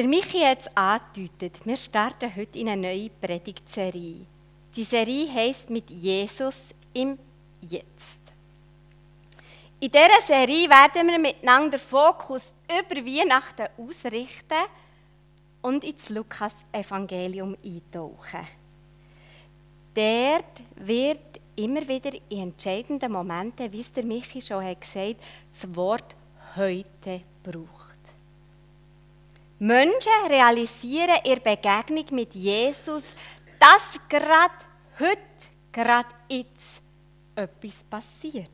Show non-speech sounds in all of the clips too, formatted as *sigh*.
Der Michi hat es angedeutet, wir starten heute in eine neue Predigtserie. Die Serie heisst mit Jesus im Jetzt. In dieser Serie werden wir miteinander den Fokus über Weihnachten ausrichten und ins Lukas-Evangelium eintauchen. Dort wird immer wieder in entscheidenden Momenten, wie es der Michi schon hat gesagt das Wort heute braucht. Menschen realisieren ihre Begegnung mit Jesus, dass gerade heute, gerade jetzt etwas passiert.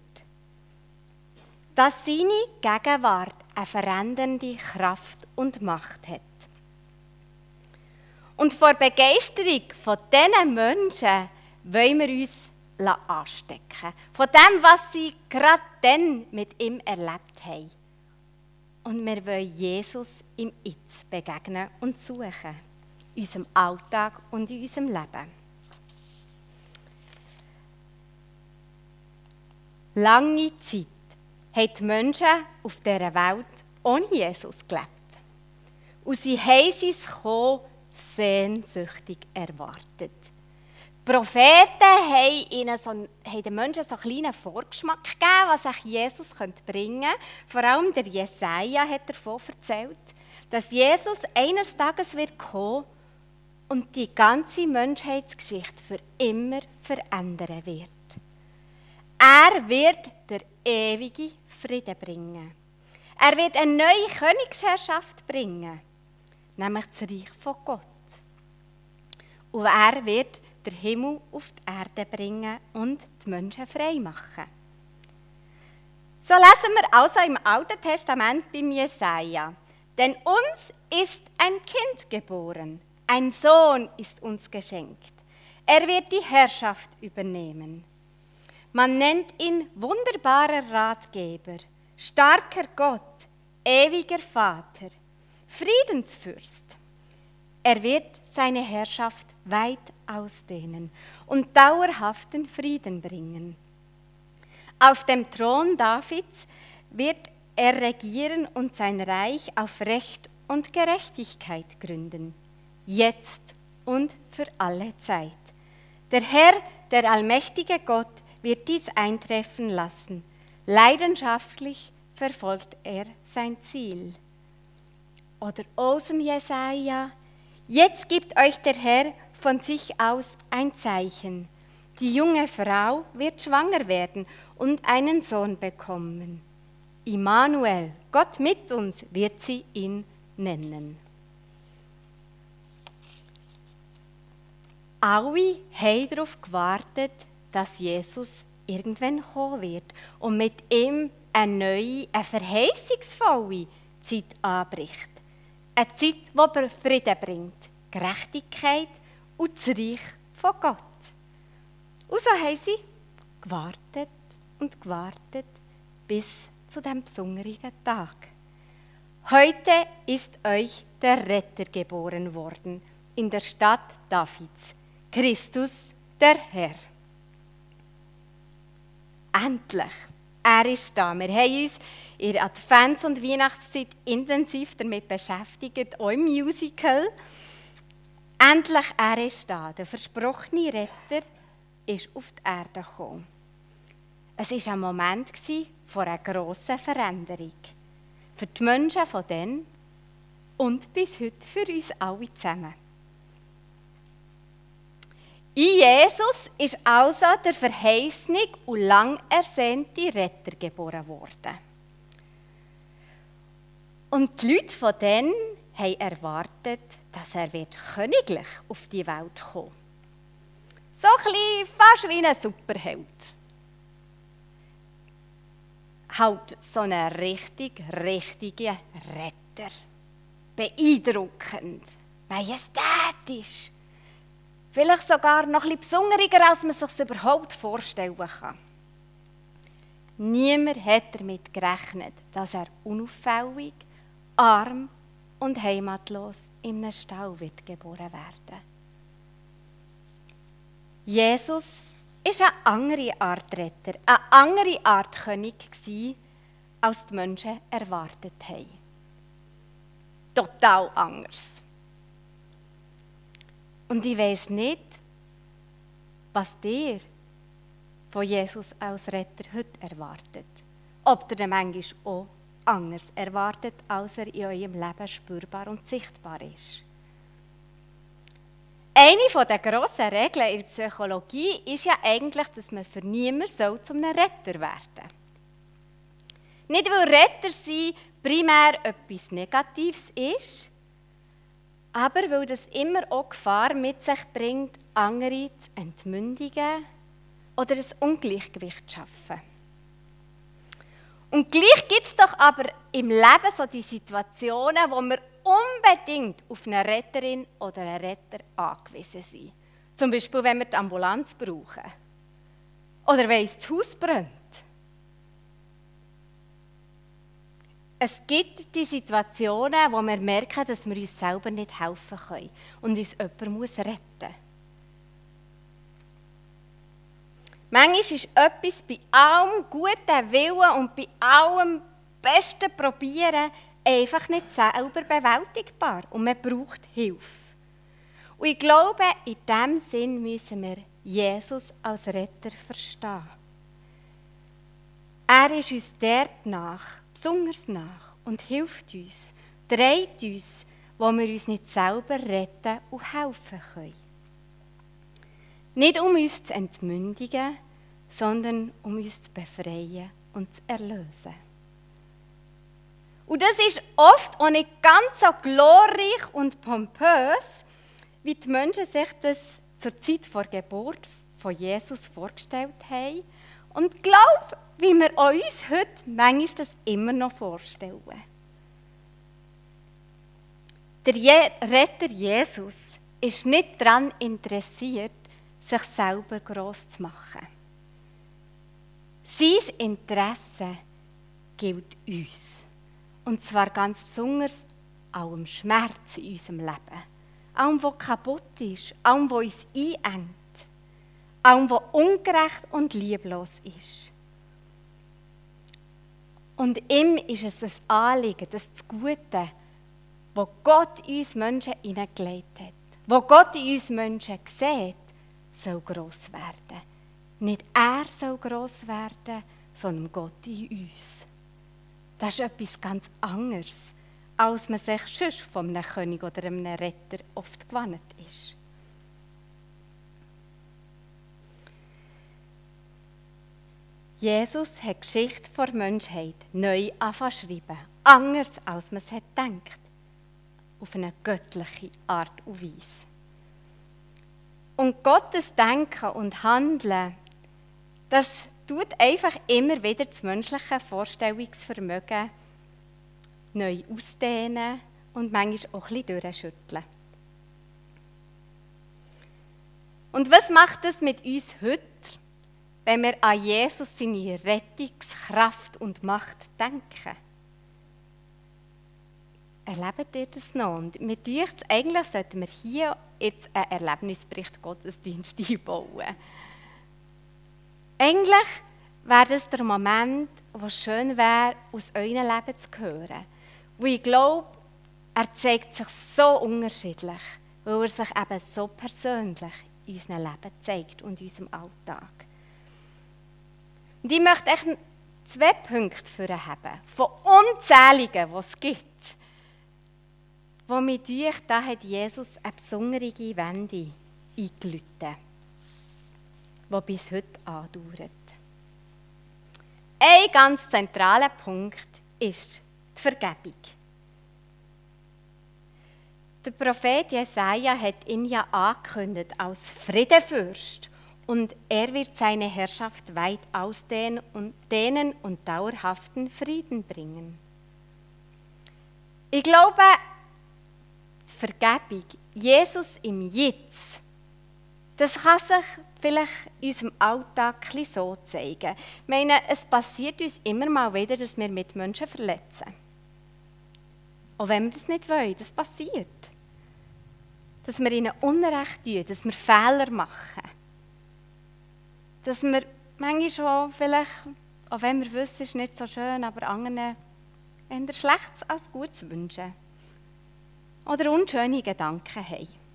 Dass seine Gegenwart eine verändernde Kraft und Macht hat. Und vor Begeisterung von diesen Menschen wollen wir uns anstecken. Von dem, was sie gerade dann mit ihm erlebt haben. Und wir wollen Jesus im Jetzt begegnen und suchen. In unserem Alltag und in unserem Leben. Lange Zeit haben die Menschen auf dieser Welt ohne Jesus gelebt. Und sie haben sein Kommen sehnsüchtig erwartet. Propheten haben, ihnen so, haben den Menschen so einen kleinen Vorgeschmack gegeben, was sich Jesus bringen könnte. Vor allem der Jesaja hat davon erzählt, dass Jesus eines Tages wird kommen und die ganze Menschheitsgeschichte für immer verändern wird. Er wird der ewige Frieden bringen. Er wird eine neue Königsherrschaft bringen, nämlich das Reich von Gott. Und er wird den Himmel auf die Erde bringen und die Menschen frei machen. So lesen wir also im Alten Testament beim Jesaja. Denn uns ist ein Kind geboren, ein Sohn ist uns geschenkt. Er wird die Herrschaft übernehmen. Man nennt ihn wunderbarer Ratgeber, starker Gott, ewiger Vater, Friedensfürst. Er wird seine Herrschaft weit ausdehnen und dauerhaften Frieden bringen. Auf dem Thron Davids wird er regieren und sein Reich auf Recht und Gerechtigkeit gründen, jetzt und für alle Zeit. Der Herr, der allmächtige Gott, wird dies eintreffen lassen. Leidenschaftlich verfolgt er sein Ziel. Oder aus dem Jesaja, jetzt gibt euch der Herr von sich aus ein Zeichen. Die junge Frau wird schwanger werden und einen Sohn bekommen. Immanuel, Gott mit uns, wird sie ihn nennen. Alle haben darauf gewartet, dass Jesus irgendwann kommen wird und mit ihm eine neue, eine verheißungsvolle Zeit anbricht. Eine Zeit, die Frieden bringt, Gerechtigkeit und das Reich von Gott. Und so haben sie gewartet und gewartet bis zu dem besonderen Tag. Heute ist euch der Retter geboren worden in der Stadt Davids, Christus der Herr. Endlich, er ist da. Wir haben uns in der Advents- und Weihnachtszeit intensiv damit beschäftigt, auch Musical. Endlich, er ist da. Der versprochene Retter ist auf die Erde gekommen. Es war ein Moment vor einer grossen Veränderung. Für die Menschen von dann und bis heute für uns alle zusammen. In Jesus ist also der verheißene und lang ersehnte Retter geboren worden. Und die Leute von dann haben erwartet, dass er wird königlich auf die Welt kommen. So ein bisschen, fast wie ein Superheld. Halt so ein richtig, richtiger Retter. Beeindruckend, majestätisch. Vielleicht sogar noch bisschen besonderer, als man sich überhaupt vorstellen kann. Niemand hat damit gerechnet, dass er unauffällig, arm und heimatlos in einem Stall wird geboren werden. Jesus ist eine andere Art Retter, eine andere Art König gewesen, als die Menschen erwartet haben. total anders. Und ich weiß nicht, was dir von Jesus als Retter heute erwartet. Ob ihr manchmal auch anders erwartet, als er in eurem Leben spürbar und sichtbar ist. Eine der grossen Regeln in der Psychologie ist ja eigentlich, dass man für niemanden soll zum Retter werden soll. Nicht, weil Retter sein primär etwas Negatives ist, aber weil das immer auch Gefahr mit sich bringt, andere zu entmündigen oder ein Ungleichgewicht zu schaffen. Und gleich gibt es doch aber im Leben so die Situationen, wo wir unbedingt auf eine Retterin oder einen Retter angewiesen sind. Zum Beispiel, wenn wir die Ambulanz brauchen. Oder wenn das Haus brennt. Es gibt die Situationen, wo wir merken, dass wir uns selber nicht helfen können und uns jemand retten muss. Manchmal ist etwas bei allem guten Willen und bei allem besten Probieren einfach nicht selber bewältigbar und man braucht Hilfe. Und ich glaube, in diesem Sinn müssen wir Jesus als Retter verstehen. Er ist uns dort nach, besonders nach und hilft uns, dreht uns, wo wir uns nicht selber retten und helfen können. Nicht um uns zu entmündigen, sondern um uns zu befreien und zu erlösen. Und das ist oft auch nicht ganz so glorreich und pompös, wie die Menschen sich das zur Zeit vor Geburt von Jesus vorgestellt haben. Und ich glaube, wie wir uns heute manchmal das immer noch vorstellen. Der Je Retter Jesus ist nicht daran interessiert, sich selber groß zu machen. Sein Interesse gilt uns. Und zwar ganz besonders allem Schmerz in unserem Leben. Allem, was kaputt ist, allem, was uns einengt, allem, was ungerecht und lieblos ist. Und ihm ist es ein Anliegen, das Gute, wo Gott uns Menschen hineingelegt hat, wo Gott in uns Menschen sieht, soll gross werden. Nicht er soll gross werden, sondern Gott in uns. Das ist etwas ganz anderes, als man sich sonst von einem König oder einem Retter oft gewandt ist. Jesus hat die Geschichte der Menschheit neu schreiben, anders als man es hat gedacht, auf eine göttliche Art und Weise. Und Gottes Denken und Handeln, das tut einfach immer wieder das menschliche Vorstellungsvermögen neu ausdehnen und manchmal auch ein bisschen durchschütteln. Und was macht es mit uns heute, wenn wir an Jesus, seine Rettungskraft und Macht denken? Erlebt ihr das noch? Und mit euch eigentlich sollten wir hier jetzt einen Erlebnisbericht Gottesdienst *laughs* einbauen. Eigentlich wäre das der Moment, wo schön wäre, aus eurem Leben zu hören. Wo ich glaube, er zeigt sich so unterschiedlich, weil er sich eben so persönlich in unserem Leben zeigt und in unserem Alltag. Und ich möchte echt zwei Punkte für haben, von unzähligen, die es gibt, wo mit euch, da hat Jesus eine besondere Wende eingeläutet die bis heute andauert. Ein ganz zentraler Punkt ist die Vergebung. Der Prophet Jesaja hat ihn ja angekündigt als Friedefürst und er wird seine Herrschaft weit ausdehnen und, dehnen und dauerhaften Frieden bringen. Ich glaube, die Vergebung, Jesus im Jetzt, das kann sich vielleicht in unserem Alltag so zeigen. Ich meine, es passiert uns immer mal wieder, dass wir Mitmenschen verletzen. Auch wenn wir das nicht wollen, das passiert. Dass wir ihnen Unrecht tun, dass wir Fehler machen. Dass wir manchmal schon vielleicht, auch wenn wir wissen, es ist nicht so schön, aber anderen eher Schlechtes als Gutes wünschen. oder unschöne Gedanken haben.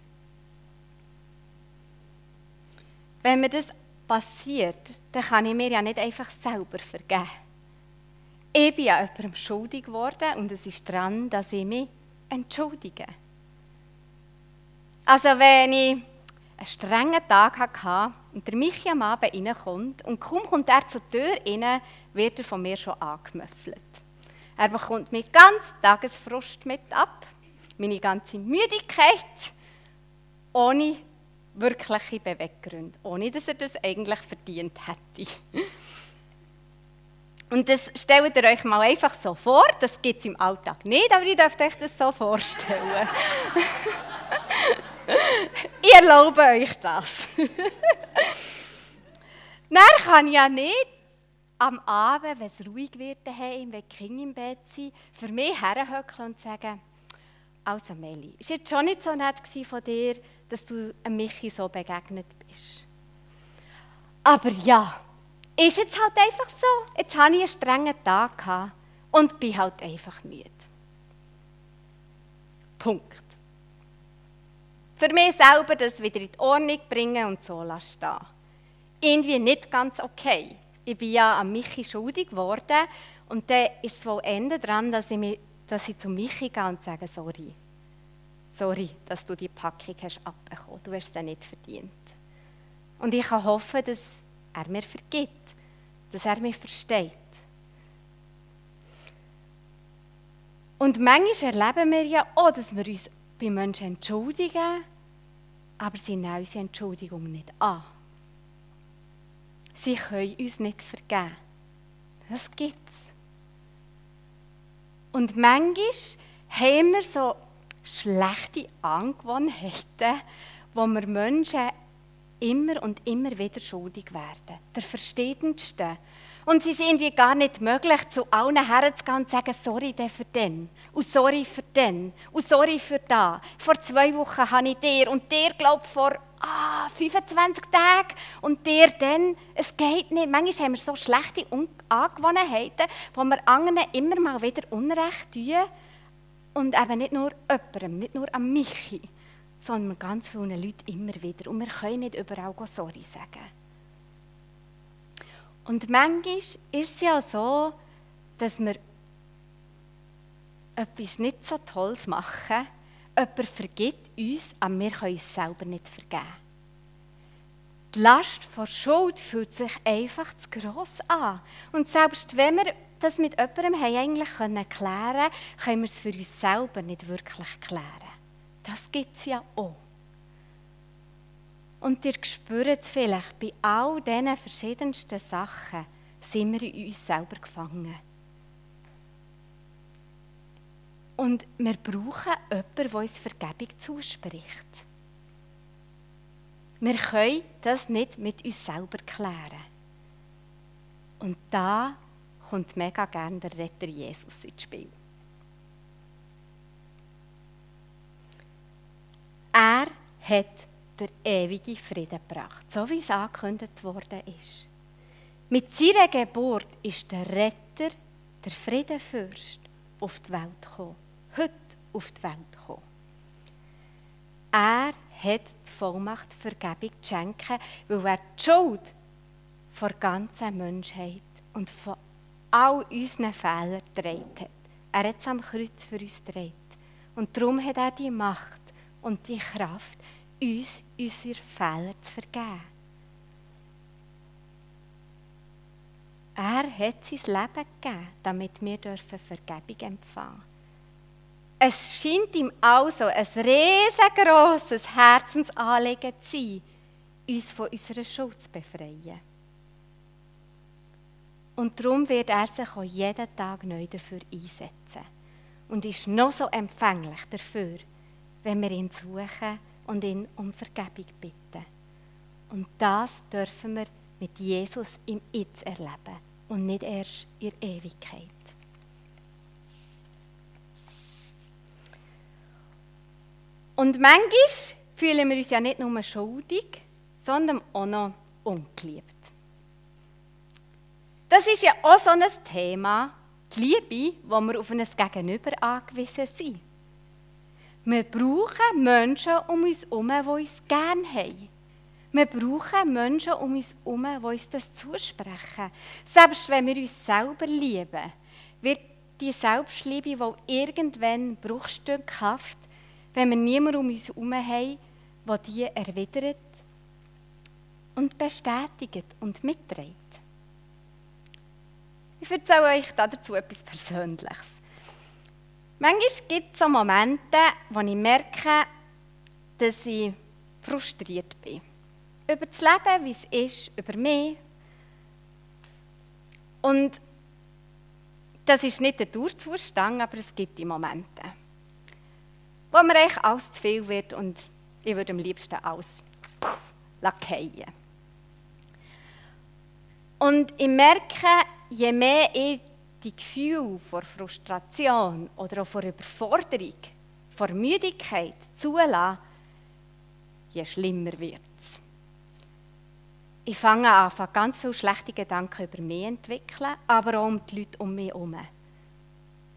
Wenn mir das passiert, dann kann ich mir ja nicht einfach selber vergeben. Ich bin ja jemandem schuldig geworden und es ist dran, dass ich mich entschuldige. Also wenn ich einen strengen Tag hatte und der Michi am Abend reinkommt und kaum kommt er zur Tür rein, wird er von mir schon angemöffelt. Er bekommt mir ganz Tagesfrust mit ab, meine ganze Müdigkeit, ohne wirkliche Beweggründe, ohne dass er das eigentlich verdient hätte. Und das stellt ihr euch mal einfach so vor, das gibt es im Alltag nicht, aber ihr dürft euch das so vorstellen. *laughs* ich erlaube euch das. *laughs* Dann kann ja nicht am Abend, wenn es ruhig wird daheim, wenn die Kinder im Bett sind, für mich herhöckeln und sagen, also Meli, ist jetzt schon nicht so nett von dir, dass du Michi so begegnet bist. Aber ja, ist jetzt halt einfach so. Jetzt hatte ich einen strengen Tag und bin halt einfach müde. Punkt. Für mich selber das wieder in die Ordnung bringen und so stehen. Irgendwie nicht ganz okay. Ich bin ja an Michi schuldig geworden und dann ist es wohl Ende dran, dass ich, mich, dass ich zu Michi gehe und sage, sorry. Sorry, dass du die Packung hast abbekommen. Du hast es nicht verdient. Und ich kann hoffen, dass er mir vergibt, dass er mich versteht. Und manchmal erleben wir ja auch, dass wir uns bei Menschen entschuldigen, aber sie nehmen unsere Entschuldigung nicht an. Sie können uns nicht vergeben. Das gibt es. Und manchmal haben wir so schlechte Angewohnheiten, wo wir Menschen immer und immer wieder schuldig werden. Der Verstehendste. Und es ist irgendwie gar nicht möglich, zu allen herzugehen und zu sagen, sorry für den, und sorry für den, und sorry für da. Vor zwei Wochen habe ich dir und dir glaubt vor ah, 25 Tagen und dir dann. Es geht nicht. Manchmal haben wir so schlechte Angewohnheiten, wo wir anderen immer mal wieder Unrecht tun. Und eben nicht nur jemandem, nicht nur an Michi, sondern ganz vielen Leuten immer wieder. Und wir können nicht überall Sorry sagen. Und manchmal ist es ja so, dass wir etwas nicht so Tolles machen, jemand vergibt uns, aber wir können uns selber nicht vergeben. Die Last vor Schuld fühlt sich einfach zu gross an. Und selbst wenn wir das mit jemandem haben eigentlich klären können, können wir es für uns selber nicht wirklich klären. Das gibt es ja auch. Und ihr spürt vielleicht, bei all diesen verschiedensten Sachen sind wir in uns selber gefangen. Und wir brauchen jemanden, der uns Vergebung zuspricht. Wir können das nicht mit uns selber klären. Und da kommt mega gerne der Retter Jesus ins Spiel. Er hat der ewige Frieden gebracht, so wie es angekündigt worden ist. Mit seiner Geburt ist der Retter, der Friedenfürst, auf die Welt gekommen. Heute auf die Welt gekommen. Er hat die Vollmacht, Vergebung zu schenken, weil er die Schuld der ganzen Menschheit und von all unseren Fehlern getragen hat. Er hat es am Kreuz für uns gedreht. Und darum hat er die Macht und die Kraft, uns unsere Fehler zu vergeben. Er hat sein Leben gegeben, damit wir Vergebung empfangen dürfen. Es scheint ihm also ein riesengroßes Herzensanliegen zu sein, uns von unserer Schuld zu befreien. Und darum wird er sich auch jeden Tag neu dafür einsetzen und ist noch so empfänglich dafür, wenn wir ihn suchen und ihn um Vergebung bitten. Und das dürfen wir mit Jesus im Jetzt erleben und nicht erst in Ewigkeit. Und manchmal fühlen wir uns ja nicht nur schuldig, sondern auch noch ungeliebt. Das ist ja auch so ein Thema, die Liebe, wo wir auf ein Gegenüber angewiesen sind. Wir brauchen Menschen um uns herum, die uns gerne haben. Wir brauchen Menschen um uns herum, die uns das zusprechen. Selbst wenn wir uns selber lieben, wird die Selbstliebe wohl irgendwann bruchstückhaft, wenn wir niemanden um uns herum haben, der die erwidert und bestätigt und mitträgt. Ich erzähle euch dazu etwas Persönliches. Manchmal gibt es so Momente, wo ich merke, dass ich frustriert bin. Über das Leben, wie es ist, über mich. Und das ist nicht der Dauerzustand, aber es gibt die Momente, wo mir eigentlich alles zu viel wird und ich würde am liebsten alles lackieren. Und ich merke, je mehr ich die Gefühle vor Frustration oder auch vor Überforderung, vor Müdigkeit zulasse, je schlimmer wird es. Ich fange an, ganz viele schlechte Gedanken über mich zu entwickeln, aber auch um die Leute um mich herum.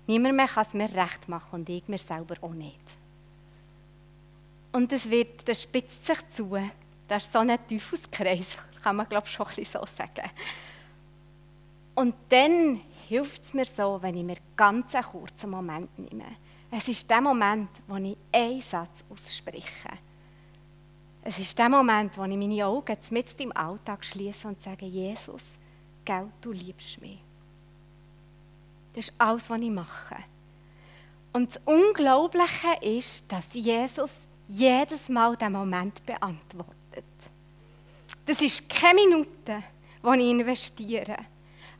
Niemand mehr kann es mir recht machen und ich mir selber auch nicht. Und es wird, das spitzt sich zu. Das ist so ein Teufelskreis, *laughs* kann man glaube ich schon ein bisschen so sagen. Und dann hilft es mir so, wenn ich mir ganz einen kurzen Moment nehme. Es ist der Moment, wo ich einen Satz ausspreche. Es ist der Moment, wo ich meine Augen mit im Alltag schließe und sage, Jesus, gell, du liebst mich. Das ist alles, was ich mache. Und das Unglaubliche ist, dass Jesus jedes Mal diesen Moment beantwortet. Das ist keine Minute, die ich investiere.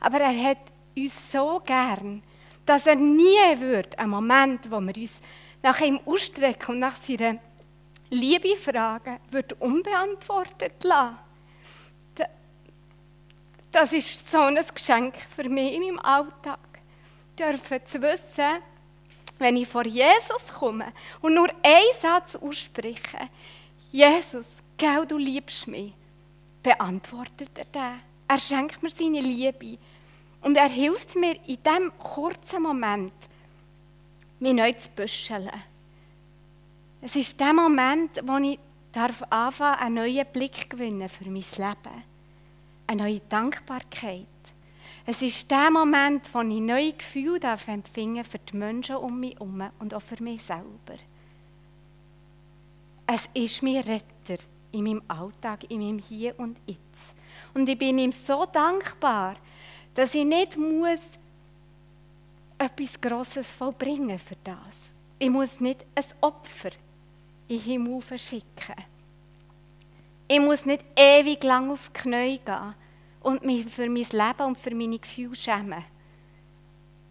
Aber er hat uns so gern, dass er nie wird, einen Moment, wo wir uns nach ihm ausstrecken und nach seiner Liebe fragen, wird unbeantwortet lassen. Das ist so ein Geschenk für mich in meinem Alltag. Dürfen zu wissen, wenn ich vor Jesus komme und nur einen Satz ausspreche, Jesus, gell, du liebst mich, beantwortet er den. Er schenkt mir seine Liebe. Und er hilft mir in diesem kurzen Moment, mich neu zu büscheln. Es ist der Moment, wo ich darf anfangen, einen neuen Blick gewinnen für mein Leben. Eine neue Dankbarkeit. Es ist der Moment, wo ich neue Gefühle darf für die Menschen um mich herum und auch für mich selber. Es ist mein Retter in meinem Alltag, in meinem Hier und Jetzt. Und ich bin ihm so dankbar, dass ich nicht muss etwas Grosses vollbringen für das. Ich muss nicht ein Opfer in Himmel schicken. Ich muss nicht ewig lang auf die Knie gehen und mich für mein Leben und für meine Gefühle schämen.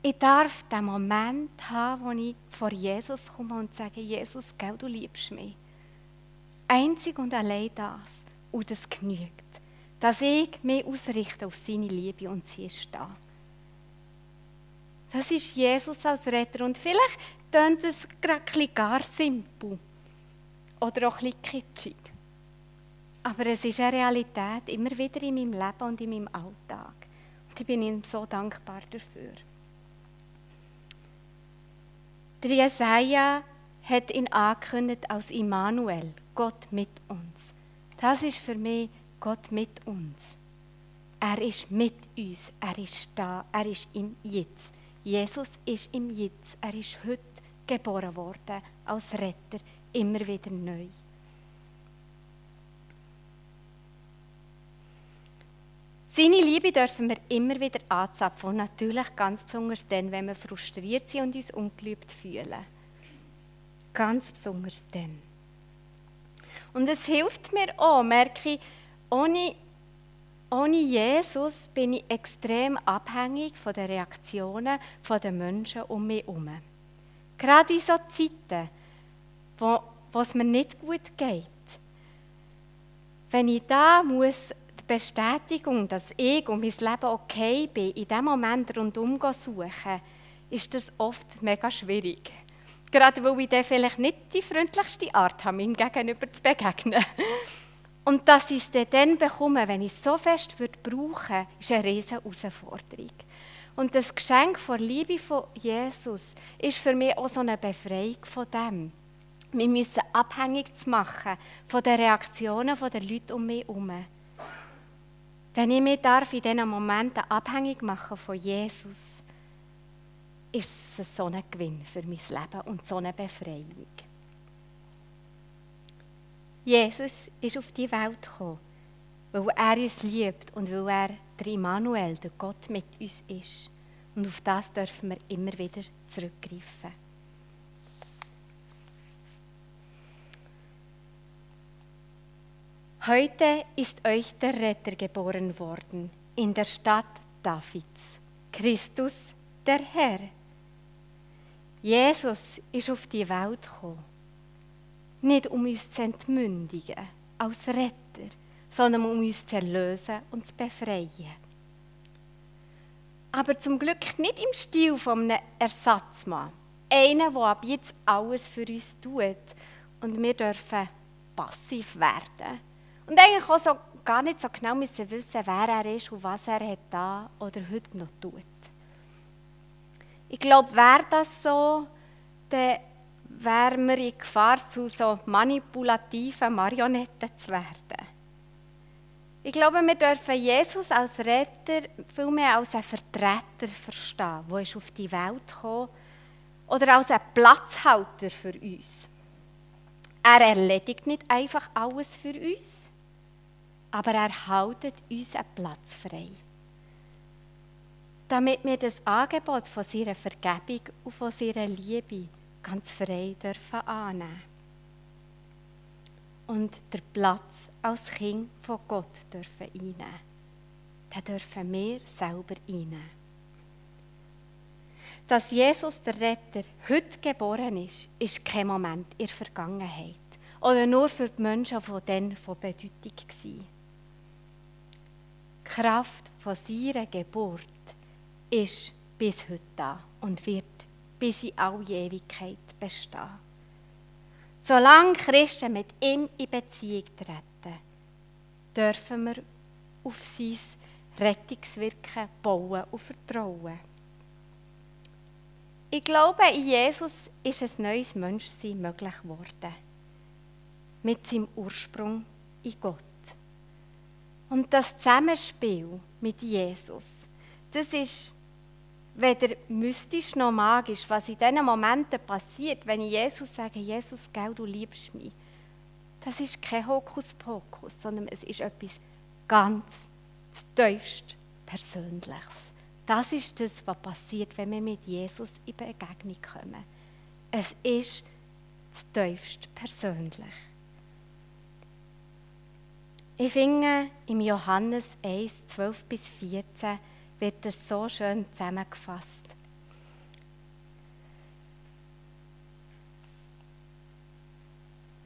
Ich darf den Moment haben, wo ich vor Jesus komme und sage, Jesus, gell, du liebst mich. Einzig und allein das. Und das genügt. Dass ich mich ausrichte auf seine Liebe und sie ist da. Das ist Jesus als Retter. Und vielleicht klingt es gerade gar simpel. Oder auch ein kitschig. Aber es ist eine Realität, immer wieder in meinem Leben und in meinem Alltag. Und ich bin Ihnen so dankbar dafür. Der Jesaja hat ihn angekündigt als Immanuel, Gott mit uns. Das ist für mich Gott mit uns. Er ist mit uns, er ist da, er ist im Jetzt. Jesus ist im Jetzt, er ist heute geboren worden als Retter, immer wieder neu. Seine Liebe dürfen wir immer wieder anzapfen und natürlich ganz besonders dann, wenn wir frustriert sind und uns ungeliebt fühlen. Ganz besonders dann. Und es hilft mir auch, merke ich, ohne, ohne Jesus bin ich extrem abhängig von den Reaktionen der Menschen um mich herum. Gerade in so Zeiten, wo, wo es mir nicht gut geht. Wenn ich da muss die Bestätigung, dass ich und mein Leben okay bin, in diesem Moment rundum suchen, ist das oft mega schwierig. Gerade weil ich dann vielleicht nicht die freundlichste Art habe, ihm gegenüber zu begegnen. Und dass ich es dann bekomme, wenn ich es so fest würde ist eine riesige Herausforderung. Und das Geschenk von Liebe von Jesus ist für mich auch so eine Befreiung von dem. mich müssen abhängig zu machen von den Reaktionen der Leute um mich herum. Wenn ich mich darf in diesen Momenten abhängig machen von Jesus, ist es so ein Gewinn für mein Leben und so eine Befreiung. Jesus ist auf die Welt gekommen, weil er uns liebt und weil er der Immanuel, der Gott mit uns ist. Und auf das dürfen wir immer wieder zurückgreifen. Heute ist euch der Retter geboren worden in der Stadt Davids, Christus der Herr. Jesus ist auf die Welt gekommen, nicht um uns zu entmündigen als Retter, sondern um uns zu erlösen und zu befreien. Aber zum Glück nicht im Stil von einem Ersatzmann. Einer, der ab jetzt alles für uns tut und wir dürfen passiv werden. Und eigentlich auch so gar nicht so genau müssen wissen, wer er ist und was er hat da oder heute noch tut. Ich glaube, wäre das so, dann wären wir in Gefahr, zu so manipulativen Marionetten zu werden. Ich glaube, wir dürfen Jesus als Retter vielmehr als einen Vertreter verstehen, der ist auf die Welt gekommen oder als einen Platzhalter für uns. Er erledigt nicht einfach alles für uns, aber er haltet uns einen Platz frei. Damit wir das Angebot von seiner Vergebung und von seiner Liebe ganz frei dürfen annehmen und der Platz als Kind von Gott dürfen einnehmen. Den dürfen wir selber einnehmen. Dass Jesus der Retter heute geboren ist, ist kein Moment in der Vergangenheit oder nur für die Menschen von dann von Bedeutung gewesen. Die Kraft von seiner Geburt ist bis heute da und wird bis in alle Ewigkeit bestehen. Solange Christen mit ihm in Beziehung treten, dürfen wir auf sein Rettungswirken bauen und vertrauen. Ich glaube, in Jesus ist ein neues Menschsein möglich geworden. Mit seinem Ursprung in Gott. Und das Zusammenspiel mit Jesus, das ist weder mystisch noch magisch, was in diesen Momenten passiert, wenn ich Jesus sage, Jesus, gell, du liebst mich. Das ist kein Hokuspokus, sondern es ist etwas ganz tiefst Persönliches. Das ist das, was passiert, wenn wir mit Jesus in Begegnung kommen. Es ist das tiefst persönlich. Ich finde, im Johannes 1, 12 bis 14 wird das so schön zusammengefasst.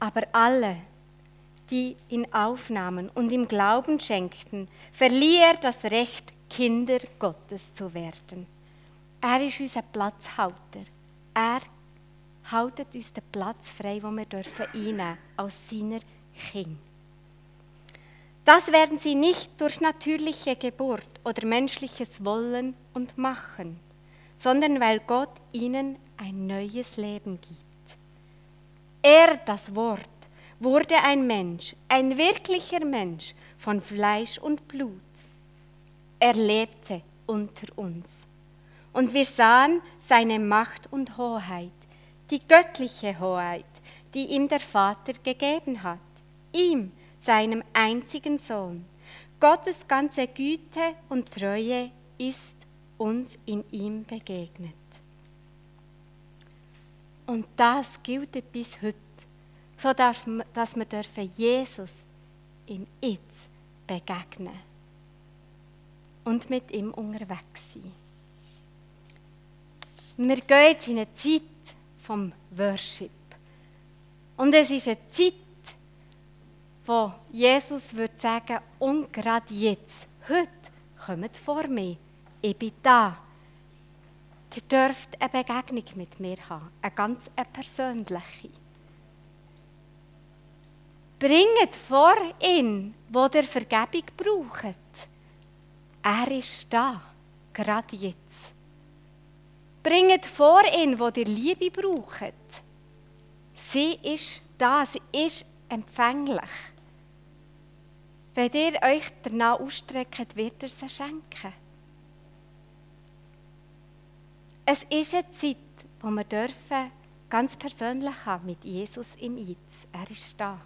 Aber alle, die ihn aufnahmen und ihm Glauben schenkten, verlieh er das Recht, Kinder Gottes zu werden. Er ist unser Platzhalter. Er haltet uns den Platz frei, wo wir dürfen einnehmen als seiner Kind. Das werden sie nicht durch natürliche Geburt oder menschliches Wollen und Machen, sondern weil Gott ihnen ein neues Leben gibt. Er, das Wort, wurde ein Mensch, ein wirklicher Mensch von Fleisch und Blut. Er lebte unter uns. Und wir sahen seine Macht und Hoheit, die göttliche Hoheit, die ihm der Vater gegeben hat. Ihm, seinem einzigen Sohn. Gottes ganze Güte und Treue ist uns in ihm begegnet. Und das gilt bis heute, so dass wir Jesus im Jetzt begegnen und mit ihm unterwegs sein. Wir gehen jetzt in eine Zeit vom Worship. Und es ist eine Zeit, wo Jesus würde sagen, und gerade jetzt, heute, kommt vor mir, ich bin da. Ihr dürft eine Begegnung mit mir haben, eine ganz eine persönliche. Bringt vor ihn, wo der Vergebung braucht. Er ist da, gerade jetzt. Bringt vor ihn, wo der Liebe braucht. Sie ist da, sie ist empfänglich. Wenn ihr euch danach ausstreckt, wird er sie schenken. Es ist eine Zeit, wo wir dürfen ganz persönlich haben mit Jesus im Eiz. Er ist da.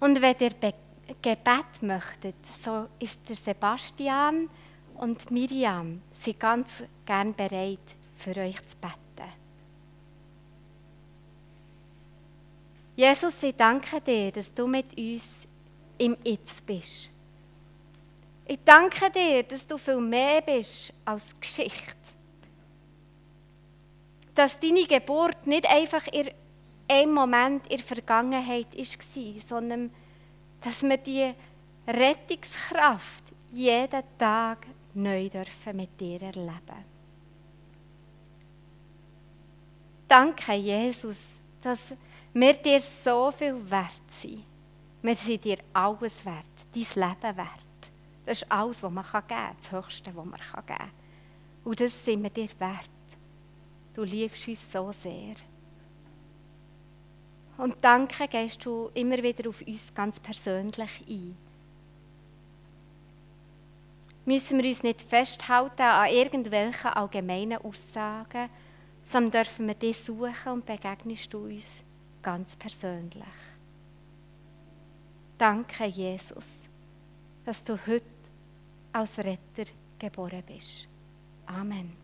Und wenn ihr Be Gebet möchtet, so ist der Sebastian und Miriam sind ganz gern bereit, für euch zu beten. Jesus, ich danke dir, dass du mit uns im Jetzt bist. Ich danke dir, dass du viel mehr bist als Geschichte. Dass deine Geburt nicht einfach in einem Moment in der Vergangenheit war, sondern dass wir die Rettungskraft jeden Tag neu dürfen mit dir erleben. Danke, Jesus, dass wir dir so viel wert sind. Wir sind dir alles wert, dein Leben wert. Das ist alles, was man geben kann, das Höchste, was man geben kann. Und das sind wir dir wert. Du liebst uns so sehr. Und danke gehst du immer wieder auf uns ganz persönlich ein. Müssen wir uns nicht festhalten an irgendwelchen allgemeinen Aussagen, sondern dürfen wir dich suchen und begegnest du uns ganz persönlich. Danke, Jesus, dass du heute als Retter geboren bist. Amen.